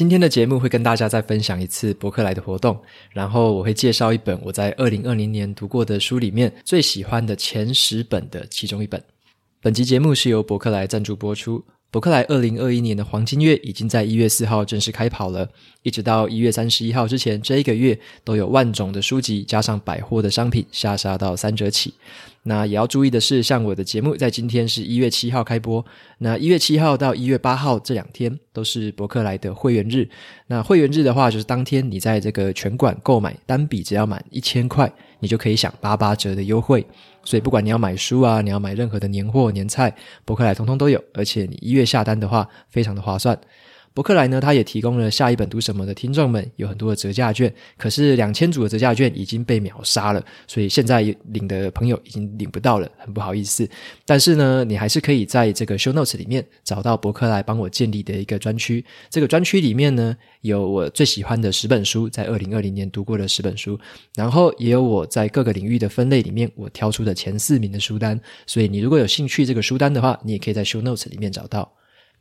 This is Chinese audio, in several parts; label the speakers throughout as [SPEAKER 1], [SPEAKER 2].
[SPEAKER 1] 今天的节目会跟大家再分享一次博客来的活动，然后我会介绍一本我在二零二零年读过的书里面最喜欢的前十本的其中一本。本集节目是由博客来赞助播出。博客来二零二一年的黄金月已经在一月四号正式开跑了，一直到一月三十一号之前，这一个月都有万种的书籍加上百货的商品下杀到三折起。那也要注意的是，像我的节目在今天是一月七号开播，那一月七号到一月八号这两天都是博客来的会员日。那会员日的话，就是当天你在这个全馆购买单笔只要满一千块，你就可以享八八折的优惠。所以不管你要买书啊，你要买任何的年货年菜，博客来通通都有，而且你一月下单的话，非常的划算。博客来呢，它也提供了下一本读什么的听众们有很多的折价券，可是两千组的折价券已经被秒杀了，所以现在领的朋友已经领不到了，很不好意思。但是呢，你还是可以在这个 show notes 里面找到博客来帮我建立的一个专区，这个专区里面呢，有我最喜欢的十本书，在二零二零年读过的十本书，然后也有我在各个领域的分类里面我挑出的前四名的书单，所以你如果有兴趣这个书单的话，你也可以在 show notes 里面找到。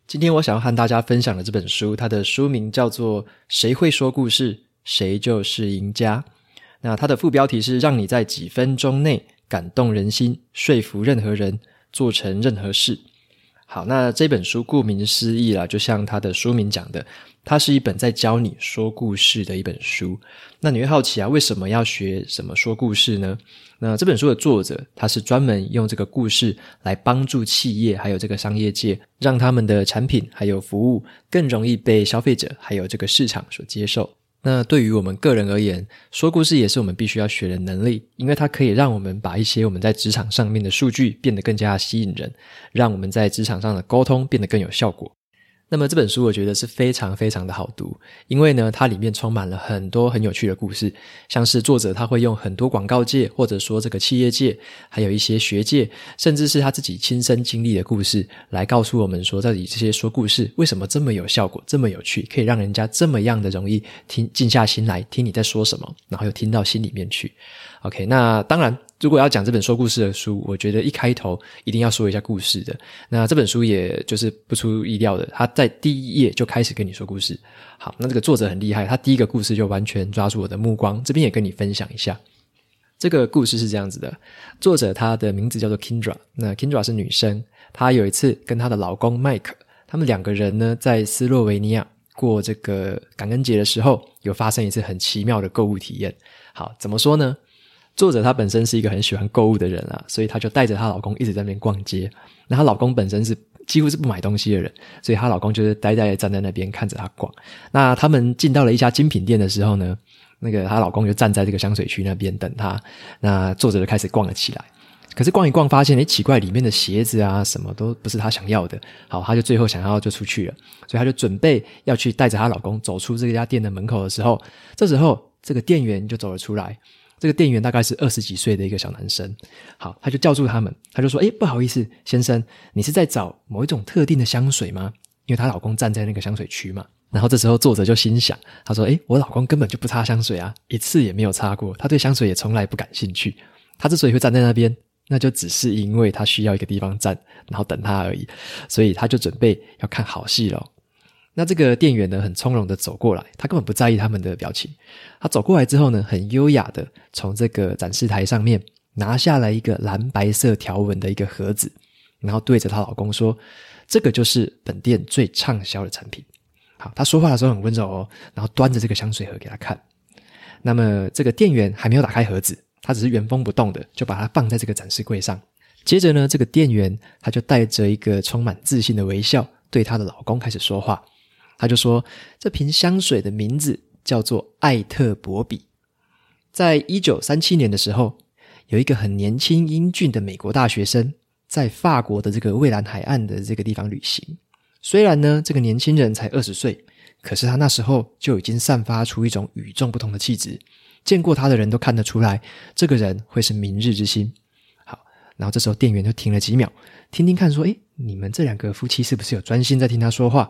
[SPEAKER 1] 今天我想要和大家分享的这本书，它的书名叫做《谁会说故事，谁就是赢家》。那它的副标题是“让你在几分钟内感动人心，说服任何人，做成任何事”。好，那这本书顾名思义啦，就像它的书名讲的，它是一本在教你说故事的一本书。那你会好奇啊，为什么要学什么说故事呢？那这本书的作者，他是专门用这个故事来帮助企业还有这个商业界，让他们的产品还有服务更容易被消费者还有这个市场所接受。那对于我们个人而言，说故事也是我们必须要学的能力，因为它可以让我们把一些我们在职场上面的数据变得更加吸引人，让我们在职场上的沟通变得更有效果。那么这本书我觉得是非常非常的好读，因为呢，它里面充满了很多很有趣的故事，像是作者他会用很多广告界或者说这个企业界，还有一些学界，甚至是他自己亲身经历的故事，来告诉我们说，到底这些说故事为什么这么有效果，这么有趣，可以让人家这么样的容易听，静下心来听你在说什么，然后又听到心里面去。OK，那当然。如果要讲这本说故事的书，我觉得一开头一定要说一下故事的。那这本书也就是不出意料的，他在第一页就开始跟你说故事。好，那这个作者很厉害，他第一个故事就完全抓住我的目光。这边也跟你分享一下，这个故事是这样子的：作者他的名字叫做 Kindra，那 Kindra 是女生，她有一次跟她的老公 Mike，他们两个人呢在斯洛维尼亚过这个感恩节的时候，有发生一次很奇妙的购物体验。好，怎么说呢？作者她本身是一个很喜欢购物的人啊，所以她就带着她老公一直在那边逛街。那她老公本身是几乎是不买东西的人，所以她老公就是呆呆的站在那边看着她逛。那他们进到了一家精品店的时候呢，那个她老公就站在这个香水区那边等她。那作者就开始逛了起来。可是逛一逛发现，诶，奇怪，里面的鞋子啊什么都不是她想要的。好，她就最后想要就出去了，所以她就准备要去带着她老公走出这家店的门口的时候，这时候这个店员就走了出来。这个店员大概是二十几岁的一个小男生，好，他就叫住他们，他就说：“诶，不好意思，先生，你是在找某一种特定的香水吗？”因为她老公站在那个香水区嘛。然后这时候作者就心想，他说：“诶，我老公根本就不擦香水啊，一次也没有擦过，他对香水也从来不感兴趣。他之所以会站在那边，那就只是因为他需要一个地方站，然后等他而已。所以他就准备要看好戏了。”那这个店员呢，很从容的走过来，他根本不在意他们的表情。他走过来之后呢，很优雅的从这个展示台上面拿下来一个蓝白色条纹的一个盒子，然后对着她老公说：“这个就是本店最畅销的产品。”好，他说话的时候很温柔哦，然后端着这个香水盒给他看。那么这个店员还没有打开盒子，他只是原封不动的就把它放在这个展示柜上。接着呢，这个店员他就带着一个充满自信的微笑，对她的老公开始说话。他就说：“这瓶香水的名字叫做艾特伯比。在一九三七年的时候，有一个很年轻英俊的美国大学生，在法国的这个蔚蓝海岸的这个地方旅行。虽然呢，这个年轻人才二十岁，可是他那时候就已经散发出一种与众不同的气质，见过他的人都看得出来，这个人会是明日之星。好，然后这时候店员就停了几秒，听听看，说：“诶，你们这两个夫妻是不是有专心在听他说话？”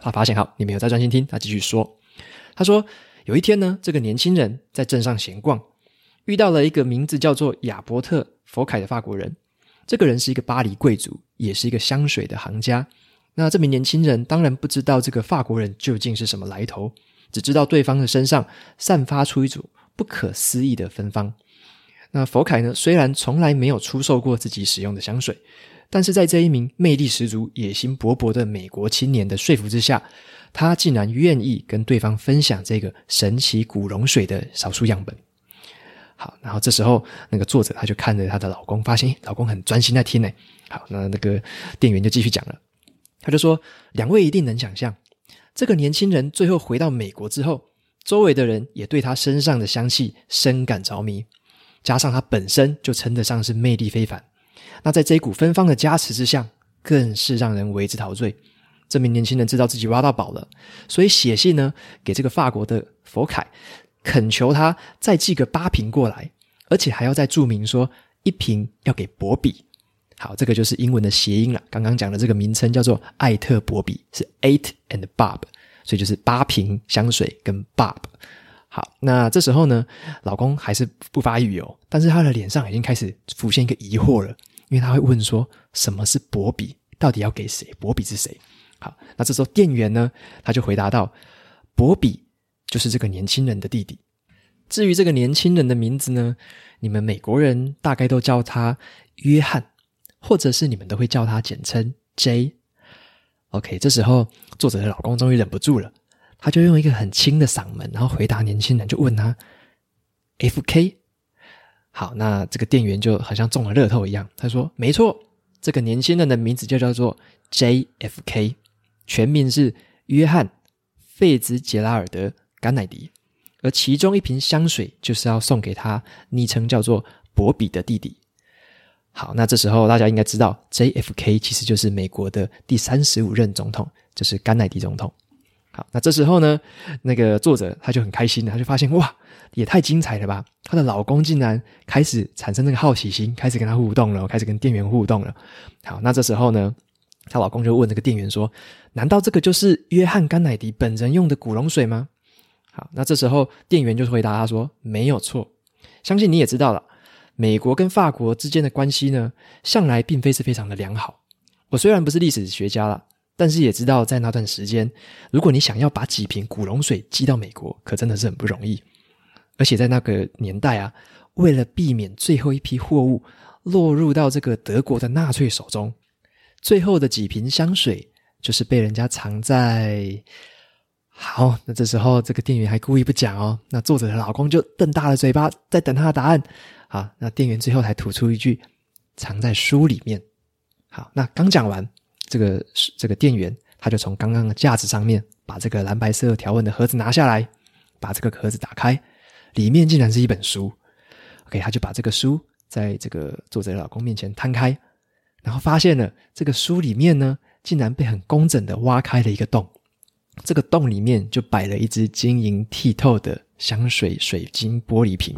[SPEAKER 1] 他发现好，你没有在专心听，他继续说：“他说有一天呢，这个年轻人在镇上闲逛，遇到了一个名字叫做亚伯特·佛凯的法国人。这个人是一个巴黎贵族，也是一个香水的行家。”那这名年轻人当然不知道这个法国人究竟是什么来头，只知道对方的身上散发出一种不可思议的芬芳。那佛凯呢，虽然从来没有出售过自己使用的香水，但是在这一名魅力十足、野心勃勃的美国青年的说服之下，他竟然愿意跟对方分享这个神奇古龙水的少数样本。好，然后这时候那个作者他就看着他的老公，发现老公很专心在听呢。好，那那个店员就继续讲了。他就说：“两位一定能想象，这个年轻人最后回到美国之后，周围的人也对他身上的香气深感着迷，加上他本身就称得上是魅力非凡。那在这一股芬芳的加持之下，更是让人为之陶醉。这名年轻人知道自己挖到宝了，所以写信呢给这个法国的佛凯，恳求他再寄个八瓶过来，而且还要再注明说一瓶要给博比。”好，这个就是英文的谐音了。刚刚讲的这个名称叫做艾特博比，是 Eight and Bob，所以就是八瓶香水跟 Bob。好，那这时候呢，老公还是不发一语哦，但是他的脸上已经开始浮现一个疑惑了，因为他会问说：什么是博比？到底要给谁？博比是谁？好，那这时候店员呢，他就回答道：博比就是这个年轻人的弟弟。至于这个年轻人的名字呢，你们美国人大概都叫他约翰。或者是你们都会叫他简称 J。OK，这时候作者的老公终于忍不住了，他就用一个很轻的嗓门，然后回答年轻人，就问他 FK。好，那这个店员就好像中了乐透一样，他说：“没错，这个年轻人的名字就叫做 JFK，全名是约翰·费兹杰拉尔德·甘乃迪，而其中一瓶香水就是要送给他，昵称叫做博比的弟弟。”好，那这时候大家应该知道，JFK 其实就是美国的第三十五任总统，就是甘乃迪总统。好，那这时候呢，那个作者他就很开心了，他就发现哇，也太精彩了吧！她的老公竟然开始产生那个好奇心，开始跟他互动了，开始跟店员互动了。好，那这时候呢，她老公就问这个店员说：“难道这个就是约翰甘乃迪本人用的古龙水吗？”好，那这时候店员就回答他说：“没有错，相信你也知道了。”美国跟法国之间的关系呢，向来并非是非常的良好。我虽然不是历史学家啦，但是也知道在那段时间，如果你想要把几瓶古龙水寄到美国，可真的是很不容易。而且在那个年代啊，为了避免最后一批货物落入到这个德国的纳粹手中，最后的几瓶香水就是被人家藏在……好，那这时候这个店员还故意不讲哦，那作者的老公就瞪大了嘴巴，在等他的答案。好，那店员最后才吐出一句：“藏在书里面。”好，那刚讲完，这个这个店员他就从刚刚的架子上面把这个蓝白色条纹的盒子拿下来，把这个盒子打开，里面竟然是一本书。OK，他就把这个书在这个作者的老公面前摊开，然后发现了这个书里面呢，竟然被很工整的挖开了一个洞，这个洞里面就摆了一只晶莹剔透的香水水晶玻璃瓶。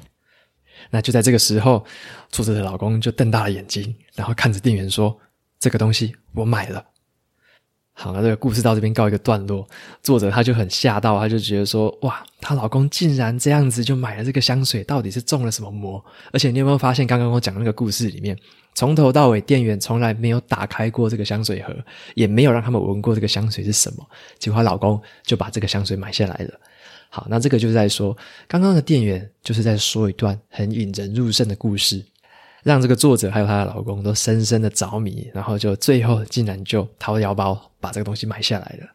[SPEAKER 1] 那就在这个时候，作者的老公就瞪大了眼睛，然后看着店员说：“这个东西我买了。”好，那这个故事到这边告一个段落。作者他就很吓到，他就觉得说：“哇，她老公竟然这样子就买了这个香水，到底是中了什么魔？”而且你有没有发现，刚刚我讲那个故事里面，从头到尾店员从来没有打开过这个香水盒，也没有让他们闻过这个香水是什么，结果她老公就把这个香水买下来了。好，那这个就是在说，刚刚的店员就是在说一段很引人入胜的故事，让这个作者还有她的老公都深深的着迷，然后就最后竟然就掏腰包把这个东西买下来了。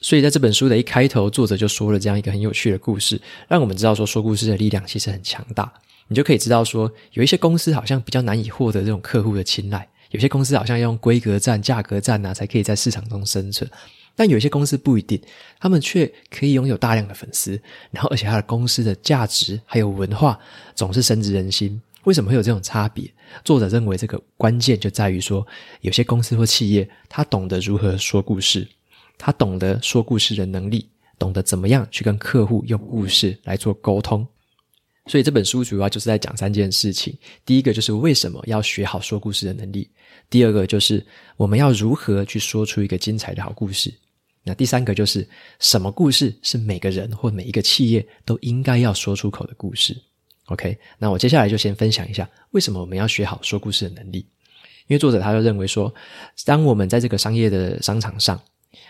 [SPEAKER 1] 所以在这本书的一开头，作者就说了这样一个很有趣的故事，让我们知道说说故事的力量其实很强大。你就可以知道说，有一些公司好像比较难以获得这种客户的青睐，有些公司好像要用规格战、价格战啊，才可以在市场中生存。但有些公司不一定，他们却可以拥有大量的粉丝，然后而且他的公司的价值还有文化总是深植人心。为什么会有这种差别？作者认为这个关键就在于说，有些公司或企业，他懂得如何说故事，他懂得说故事的能力，懂得怎么样去跟客户用故事来做沟通。所以这本书主要就是在讲三件事情：第一个就是为什么要学好说故事的能力；第二个就是我们要如何去说出一个精彩的好故事；那第三个就是什么故事是每个人或每一个企业都应该要说出口的故事。OK，那我接下来就先分享一下为什么我们要学好说故事的能力。因为作者他就认为说，当我们在这个商业的商场上，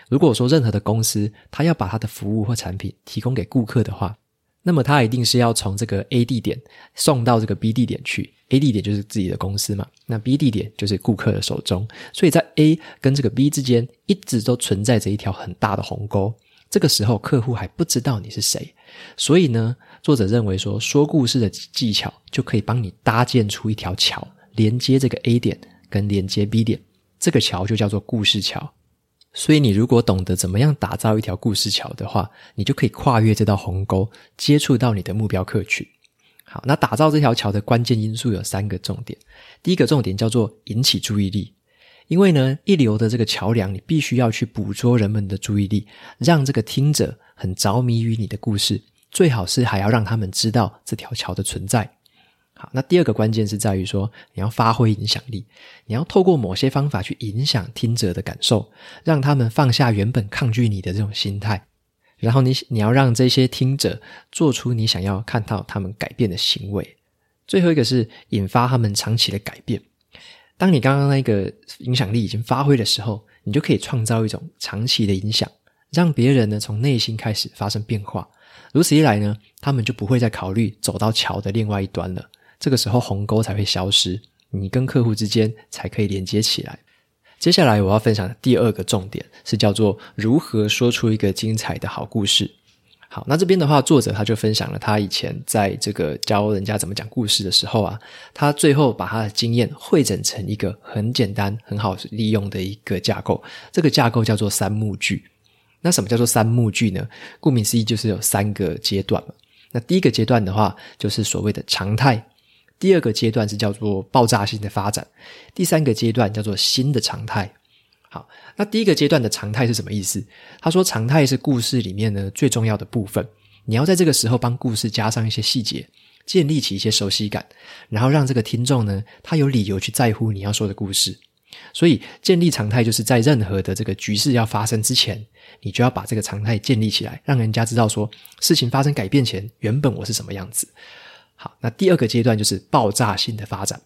[SPEAKER 1] 如果说任何的公司他要把他的服务或产品提供给顾客的话，那么他一定是要从这个 A 地点送到这个 B 地点去，A 地点就是自己的公司嘛，那 B 地点就是顾客的手中，所以在 A 跟这个 B 之间一直都存在着一条很大的鸿沟。这个时候客户还不知道你是谁，所以呢，作者认为说，说故事的技巧就可以帮你搭建出一条桥，连接这个 A 点跟连接 B 点，这个桥就叫做故事桥。所以，你如果懂得怎么样打造一条故事桥的话，你就可以跨越这道鸿沟，接触到你的目标客群。好，那打造这条桥的关键因素有三个重点。第一个重点叫做引起注意力，因为呢，一流的这个桥梁，你必须要去捕捉人们的注意力，让这个听者很着迷于你的故事，最好是还要让他们知道这条桥的存在。好，那第二个关键是在于说，你要发挥影响力，你要透过某些方法去影响听者的感受，让他们放下原本抗拒你的这种心态，然后你你要让这些听者做出你想要看到他们改变的行为。最后一个是引发他们长期的改变。当你刚刚那个影响力已经发挥的时候，你就可以创造一种长期的影响，让别人呢从内心开始发生变化。如此一来呢，他们就不会再考虑走到桥的另外一端了。这个时候鸿沟才会消失，你跟客户之间才可以连接起来。接下来我要分享的第二个重点是叫做如何说出一个精彩的好故事。好，那这边的话，作者他就分享了他以前在这个教人家怎么讲故事的时候啊，他最后把他的经验汇整成一个很简单、很好利用的一个架构。这个架构叫做三幕剧。那什么叫做三幕剧呢？顾名思义，就是有三个阶段嘛。那第一个阶段的话，就是所谓的常态。第二个阶段是叫做爆炸性的发展，第三个阶段叫做新的常态。好，那第一个阶段的常态是什么意思？他说，常态是故事里面呢最重要的部分，你要在这个时候帮故事加上一些细节，建立起一些熟悉感，然后让这个听众呢他有理由去在乎你要说的故事。所以，建立常态就是在任何的这个局势要发生之前，你就要把这个常态建立起来，让人家知道说事情发生改变前，原本我是什么样子。好，那第二个阶段就是爆炸性的发展。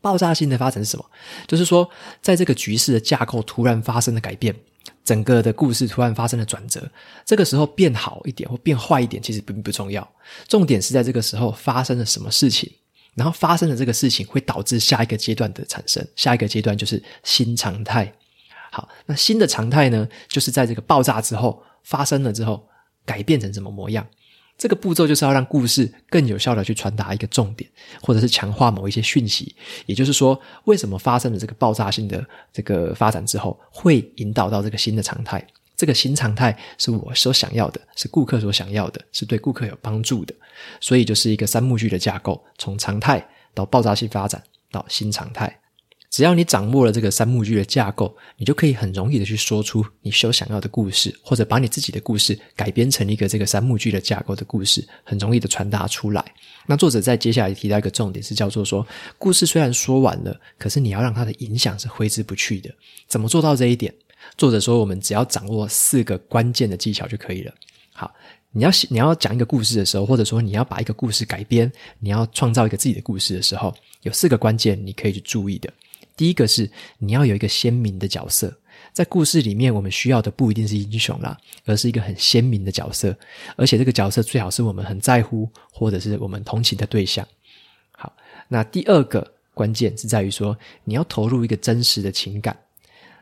[SPEAKER 1] 爆炸性的发展是什么？就是说，在这个局势的架构突然发生了改变，整个的故事突然发生了转折。这个时候变好一点或变坏一点，其实并不重要。重点是在这个时候发生了什么事情，然后发生的这个事情会导致下一个阶段的产生。下一个阶段就是新常态。好，那新的常态呢，就是在这个爆炸之后发生了之后，改变成什么模样？这个步骤就是要让故事更有效地去传达一个重点，或者是强化某一些讯息。也就是说，为什么发生了这个爆炸性的这个发展之后，会引导到这个新的常态？这个新常态是我所想要的，是顾客所想要的，是对顾客有帮助的。所以就是一个三幕剧的架构，从常态到爆炸性发展到新常态。只要你掌握了这个三幕剧的架构，你就可以很容易的去说出你所想要的故事，或者把你自己的故事改编成一个这个三幕剧的架构的故事，很容易的传达出来。那作者在接下来提到一个重点是叫做说，故事虽然说完了，可是你要让它的影响是挥之不去的。怎么做到这一点？作者说，我们只要掌握四个关键的技巧就可以了。好，你要你要讲一个故事的时候，或者说你要把一个故事改编，你要创造一个自己的故事的时候，有四个关键你可以去注意的。第一个是你要有一个鲜明的角色，在故事里面，我们需要的不一定是英雄啦，而是一个很鲜明的角色，而且这个角色最好是我们很在乎或者是我们同情的对象。好，那第二个关键是在于说，你要投入一个真实的情感。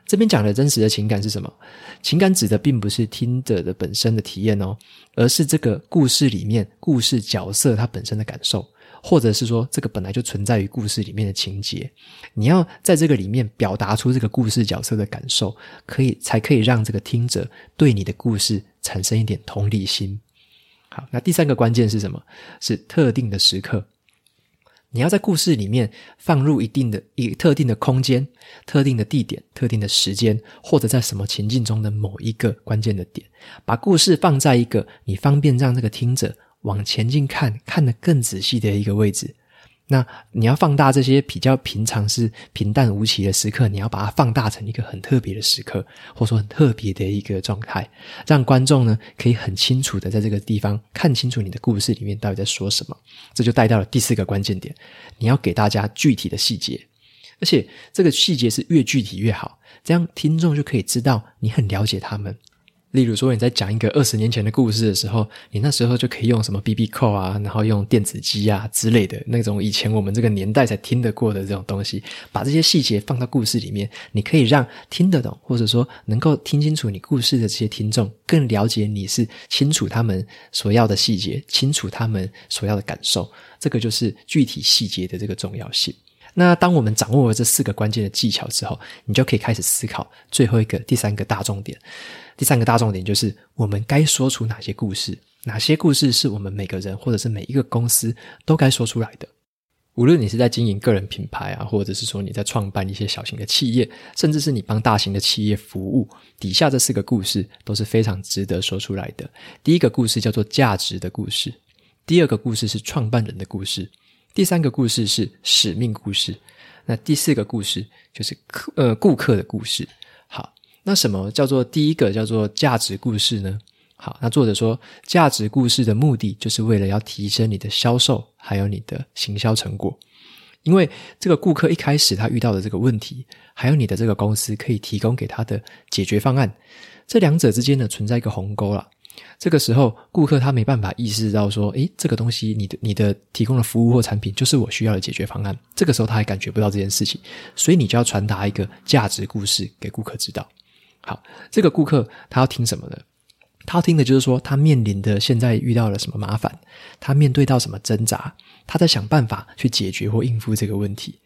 [SPEAKER 1] 这边讲的真实的情感是什么？情感指的并不是听者的本身的体验哦，而是这个故事里面故事角色它本身的感受。或者是说，这个本来就存在于故事里面的情节，你要在这个里面表达出这个故事角色的感受，可以才可以让这个听者对你的故事产生一点同理心。好，那第三个关键是什么？是特定的时刻。你要在故事里面放入一定的一特定的空间、特定的地点、特定的时间，或者在什么情境中的某一个关键的点，把故事放在一个你方便让这个听者往前进看、看得更仔细的一个位置。那你要放大这些比较平常是平淡无奇的时刻，你要把它放大成一个很特别的时刻，或者说很特别的一个状态，让观众呢可以很清楚的在这个地方看清楚你的故事里面到底在说什么。这就带到了第四个关键点，你要给大家具体的细节，而且这个细节是越具体越好，这样听众就可以知道你很了解他们。例如说，你在讲一个二十年前的故事的时候，你那时候就可以用什么 BB Call 啊，然后用电子机啊之类的那种以前我们这个年代才听得过的这种东西，把这些细节放到故事里面，你可以让听得懂，或者说能够听清楚你故事的这些听众更了解你是清楚他们所要的细节，清楚他们所要的感受，这个就是具体细节的这个重要性。那当我们掌握了这四个关键的技巧之后，你就可以开始思考最后一个、第三个大重点。第三个大重点就是我们该说出哪些故事，哪些故事是我们每个人或者是每一个公司都该说出来的。无论你是在经营个人品牌啊，或者是说你在创办一些小型的企业，甚至是你帮大型的企业服务，底下这四个故事都是非常值得说出来的。第一个故事叫做价值的故事，第二个故事是创办人的故事。第三个故事是使命故事，那第四个故事就是客呃顾客的故事。好，那什么叫做第一个叫做价值故事呢？好，那作者说价值故事的目的就是为了要提升你的销售，还有你的行销成果。因为这个顾客一开始他遇到的这个问题，还有你的这个公司可以提供给他的解决方案，这两者之间呢存在一个鸿沟了。这个时候，顾客他没办法意识到说，诶，这个东西，你的你的提供的服务或产品，就是我需要的解决方案。这个时候，他还感觉不到这件事情，所以你就要传达一个价值故事给顾客知道。好，这个顾客他要听什么呢？他要听的就是说，他面临的现在遇到了什么麻烦，他面对到什么挣扎，他在想办法去解决或应付这个问题。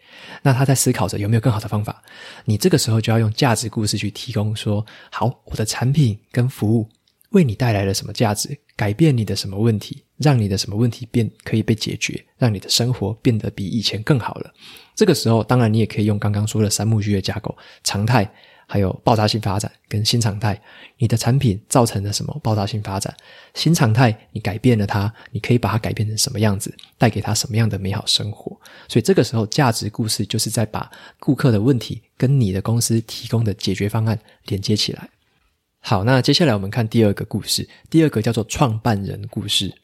[SPEAKER 1] 那他在思考着有没有更好的方法。你这个时候就要用价值故事去提供说，好，我的产品跟服务。为你带来了什么价值？改变你的什么问题？让你的什么问题变可以被解决？让你的生活变得比以前更好了。这个时候，当然你也可以用刚刚说的三幕剧的架构：常态，还有爆炸性发展跟新常态。你的产品造成了什么爆炸性发展？新常态，你改变了它，你可以把它改变成什么样子？带给他什么样的美好生活？所以这个时候，价值故事就是在把顾客的问题跟你的公司提供的解决方案连接起来。好，那接下来我们看第二个故事。第二个叫做创办人故事。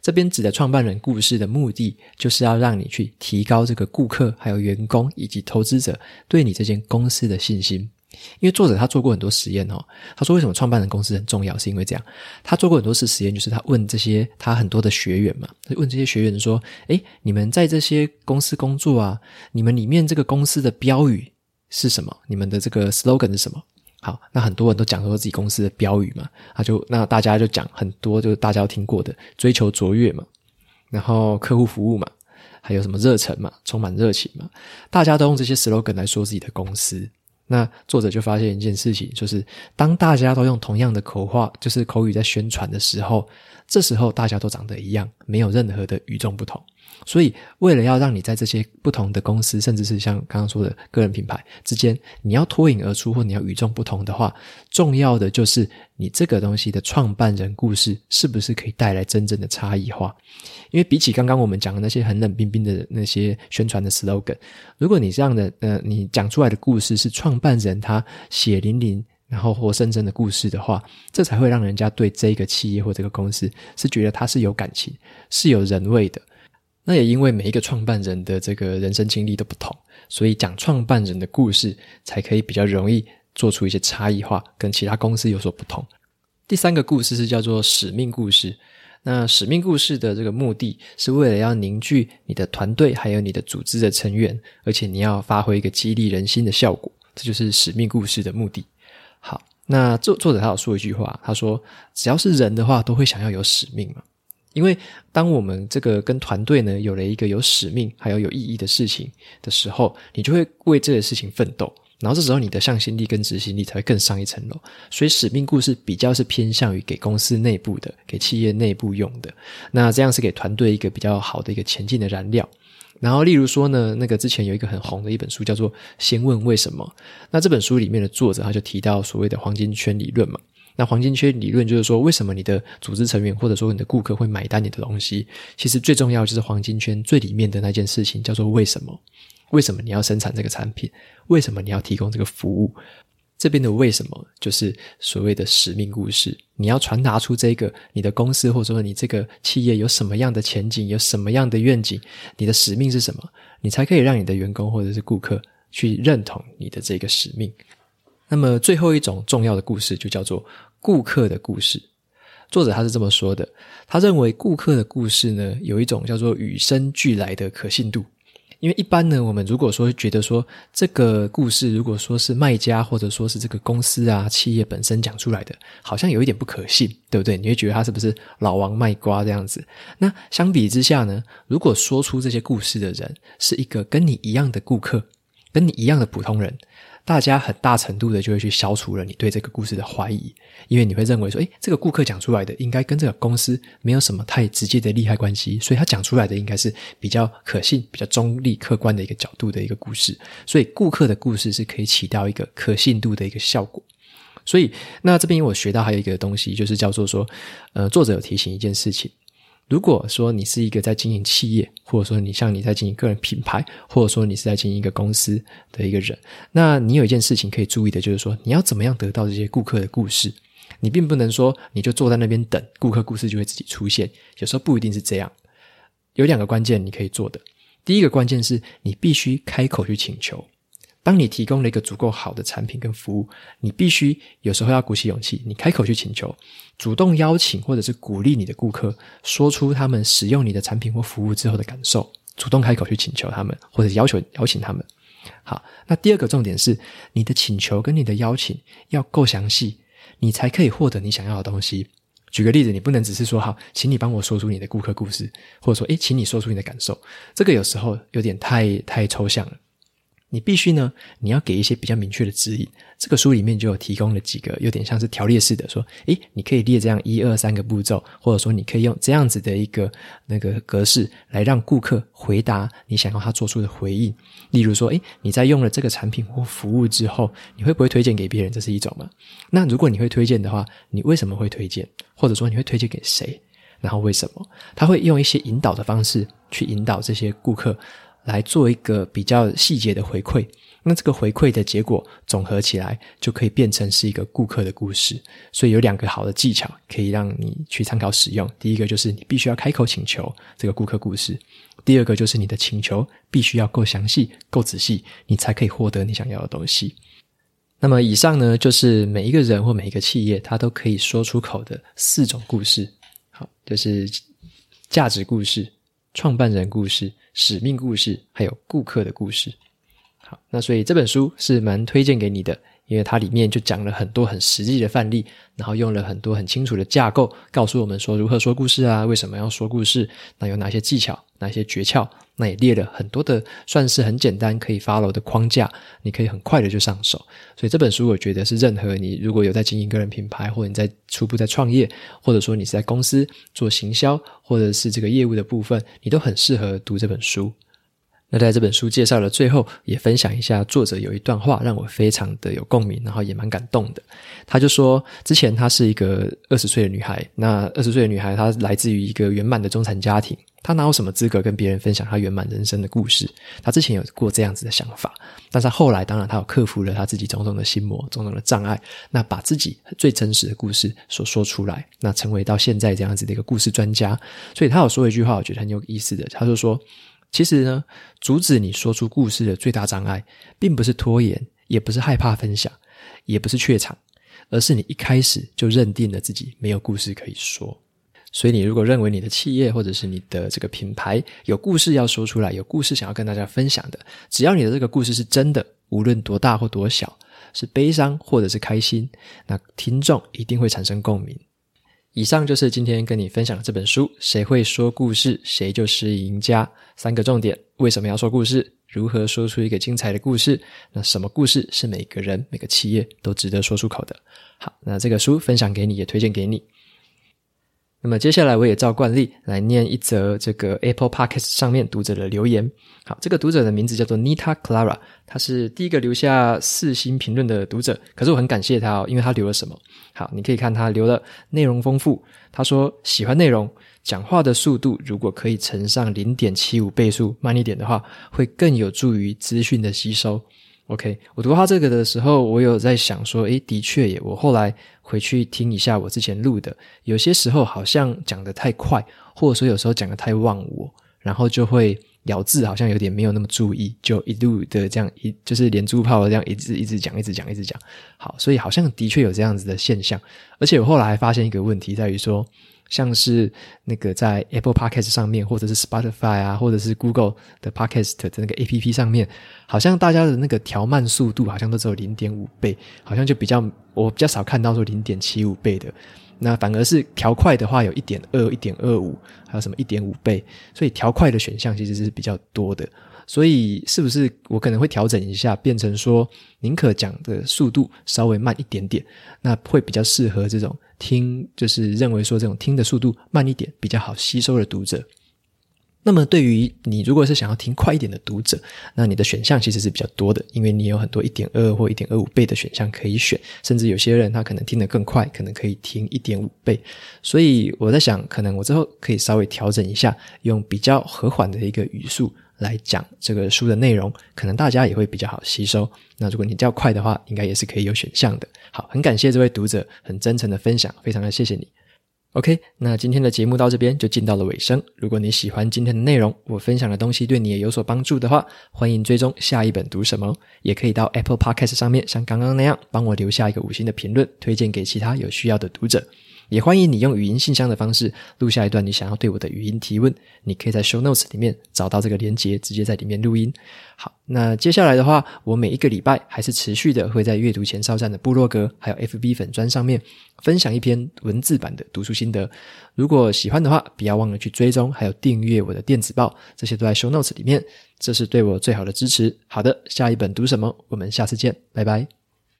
[SPEAKER 1] 这边指的创办人故事的目的，就是要让你去提高这个顾客、还有员工以及投资者对你这间公司的信心。因为作者他做过很多实验哦，他说为什么创办人公司很重要，是因为这样。他做过很多次实验，就是他问这些他很多的学员嘛，他问这些学员说：“诶，你们在这些公司工作啊，你们里面这个公司的标语是什么？你们的这个 slogan 是什么？”好，那很多人都讲说自己公司的标语嘛，他就那大家就讲很多，就是大家都听过的，追求卓越嘛，然后客户服务嘛，还有什么热忱嘛，充满热情嘛，大家都用这些 slogan 来说自己的公司。那作者就发现一件事情，就是当大家都用同样的口话，就是口语在宣传的时候，这时候大家都长得一样，没有任何的与众不同。所以，为了要让你在这些不同的公司，甚至是像刚刚说的个人品牌之间，你要脱颖而出或你要与众不同的话，重要的就是你这个东西的创办人故事是不是可以带来真正的差异化？因为比起刚刚我们讲的那些很冷冰冰的那些宣传的 slogan，如果你这样的呃，你讲出来的故事是创办人他血淋淋然后活生生的故事的话，这才会让人家对这个企业或这个公司是觉得他是有感情、是有人味的。那也因为每一个创办人的这个人生经历都不同，所以讲创办人的故事才可以比较容易做出一些差异化，跟其他公司有所不同。第三个故事是叫做使命故事。那使命故事的这个目的是为了要凝聚你的团队还有你的组织的成员，而且你要发挥一个激励人心的效果，这就是使命故事的目的。好，那作作者他有说一句话，他说：“只要是人的话，都会想要有使命嘛。”因为当我们这个跟团队呢有了一个有使命还有有意义的事情的时候，你就会为这个事情奋斗，然后这时候你的向心力跟执行力才会更上一层楼。所以使命故事比较是偏向于给公司内部的、给企业内部用的，那这样是给团队一个比较好的一个前进的燃料。然后，例如说呢，那个之前有一个很红的一本书叫做《先问为什么》。那这本书里面的作者他就提到所谓的黄金圈理论嘛。那黄金圈理论就是说，为什么你的组织成员或者说你的顾客会买单你的东西？其实最重要就是黄金圈最里面的那件事情，叫做为什么？为什么你要生产这个产品？为什么你要提供这个服务？这边的为什么就是所谓的使命故事。你要传达出这个你的公司或者说你这个企业有什么样的前景，有什么样的愿景，你的使命是什么？你才可以让你的员工或者是顾客去认同你的这个使命。那么最后一种重要的故事就叫做顾客的故事。作者他是这么说的，他认为顾客的故事呢，有一种叫做与生俱来的可信度。因为一般呢，我们如果说觉得说这个故事，如果说是卖家或者说是这个公司啊企业本身讲出来的，好像有一点不可信，对不对？你会觉得他是不是老王卖瓜这样子？那相比之下呢，如果说出这些故事的人是一个跟你一样的顾客，跟你一样的普通人。大家很大程度的就会去消除了你对这个故事的怀疑，因为你会认为说，诶，这个顾客讲出来的应该跟这个公司没有什么太直接的利害关系，所以他讲出来的应该是比较可信、比较中立、客观的一个角度的一个故事。所以顾客的故事是可以起到一个可信度的一个效果。所以，那这边我学到还有一个东西，就是叫做说，呃，作者有提醒一件事情。如果说你是一个在经营企业，或者说你像你在经营个人品牌，或者说你是在经营一个公司的一个人，那你有一件事情可以注意的，就是说你要怎么样得到这些顾客的故事。你并不能说你就坐在那边等顾客故事就会自己出现，有时候不一定是这样。有两个关键你可以做的，第一个关键是你必须开口去请求。当你提供了一个足够好的产品跟服务，你必须有时候要鼓起勇气，你开口去请求，主动邀请或者是鼓励你的顾客说出他们使用你的产品或服务之后的感受，主动开口去请求他们，或者要求邀请他们。好，那第二个重点是你的请求跟你的邀请要够详细，你才可以获得你想要的东西。举个例子，你不能只是说好，请你帮我说出你的顾客故事，或者说诶，请你说出你的感受，这个有时候有点太太抽象了。你必须呢，你要给一些比较明确的指引。这个书里面就有提供了几个，有点像是条列式的，说，诶，你可以列这样一二三个步骤，或者说你可以用这样子的一个那个格式来让顾客回答你想要他做出的回应。例如说，诶，你在用了这个产品或服务之后，你会不会推荐给别人？这是一种嘛？那如果你会推荐的话，你为什么会推荐？或者说你会推荐给谁？然后为什么？他会用一些引导的方式去引导这些顾客。来做一个比较细节的回馈，那这个回馈的结果总合起来，就可以变成是一个顾客的故事。所以有两个好的技巧可以让你去参考使用。第一个就是你必须要开口请求这个顾客故事；第二个就是你的请求必须要够详细、够仔细，你才可以获得你想要的东西。那么以上呢，就是每一个人或每一个企业他都可以说出口的四种故事。好，就是价值故事。创办人故事、使命故事，还有顾客的故事。好，那所以这本书是蛮推荐给你的，因为它里面就讲了很多很实际的范例，然后用了很多很清楚的架构，告诉我们说如何说故事啊，为什么要说故事，那有哪些技巧，哪些诀窍。那也列了很多的，算是很简单可以 follow 的框架，你可以很快的就上手。所以这本书我觉得是任何你如果有在经营个人品牌，或者你在初步在创业，或者说你是在公司做行销，或者是这个业务的部分，你都很适合读这本书。那在这本书介绍的最后，也分享一下作者有一段话让我非常的有共鸣，然后也蛮感动的。他就说，之前她是一个二十岁的女孩，那二十岁的女孩她来自于一个圆满的中产家庭，她哪有什么资格跟别人分享她圆满人生的故事？她之前有过这样子的想法，但是后来当然她有克服了她自己种种的心魔、种种的障碍，那把自己最真实的故事所说出来，那成为到现在这样子的一个故事专家。所以她有说一句话，我觉得很有意思的，他就说。其实呢，阻止你说出故事的最大障碍，并不是拖延，也不是害怕分享，也不是怯场，而是你一开始就认定了自己没有故事可以说。所以，你如果认为你的企业或者是你的这个品牌有故事要说出来，有故事想要跟大家分享的，只要你的这个故事是真的，无论多大或多小，是悲伤或者是开心，那听众一定会产生共鸣。以上就是今天跟你分享的这本书《谁会说故事，谁就是赢家》。三个重点：为什么要说故事？如何说出一个精彩的故事？那什么故事是每个人、每个企业都值得说出口的？好，那这个书分享给你，也推荐给你。那么接下来我也照惯例来念一则这个 Apple Podcast 上面读者的留言。好，这个读者的名字叫做 Nita Clara，他是第一个留下四星评论的读者。可是我很感谢他哦，因为他留了什么？好，你可以看他留了内容丰富。他说喜欢内容，讲话的速度如果可以乘上零点七五倍速慢一点的话，会更有助于资讯的吸收。OK，我读他这个的时候，我有在想说，诶，的确耶。我后来回去听一下我之前录的，有些时候好像讲得太快，或者说有时候讲得太忘我，然后就会咬字好像有点没有那么注意，就一路的这样一就是连珠炮的这样一直一直讲，一直讲，一直讲。好，所以好像的确有这样子的现象。而且我后来还发现一个问题，在于说。像是那个在 Apple Podcast 上面，或者是 Spotify 啊，或者是 Google 的 Podcast 的那个 APP 上面，好像大家的那个调慢速度好像都只有零点五倍，好像就比较我比较少看到说零点七五倍的，那反而是调快的话有一点二、一点二五，还有什么一点五倍，所以调快的选项其实是比较多的。所以是不是我可能会调整一下，变成说宁可讲的速度稍微慢一点点，那会比较适合这种听，就是认为说这种听的速度慢一点比较好吸收的读者。那么对于你如果是想要听快一点的读者，那你的选项其实是比较多的，因为你有很多一点二或一点二五倍的选项可以选，甚至有些人他可能听得更快，可能可以听一点五倍。所以我在想，可能我之后可以稍微调整一下，用比较和缓的一个语速。来讲这个书的内容，可能大家也会比较好吸收。那如果你较快的话，应该也是可以有选项的。好，很感谢这位读者很真诚的分享，非常的谢谢你。OK，那今天的节目到这边就进到了尾声。如果你喜欢今天的内容，我分享的东西对你也有所帮助的话，欢迎追踪下一本读什么，也可以到 Apple Podcast 上面像刚刚那样帮我留下一个五星的评论，推荐给其他有需要的读者。也欢迎你用语音信箱的方式录下一段你想要对我的语音提问，你可以在 Show Notes 里面找到这个连结，直接在里面录音。好，那接下来的话，我每一个礼拜还是持续的会在阅读前哨站的部落格还有 FB 粉专上面分享一篇文字版的读书心得。如果喜欢的话，不要忘了去追踪还有订阅我的电子报，这些都在 Show Notes 里面，这是对我最好的支持。好的，下一本读什么？我们下次见，拜拜。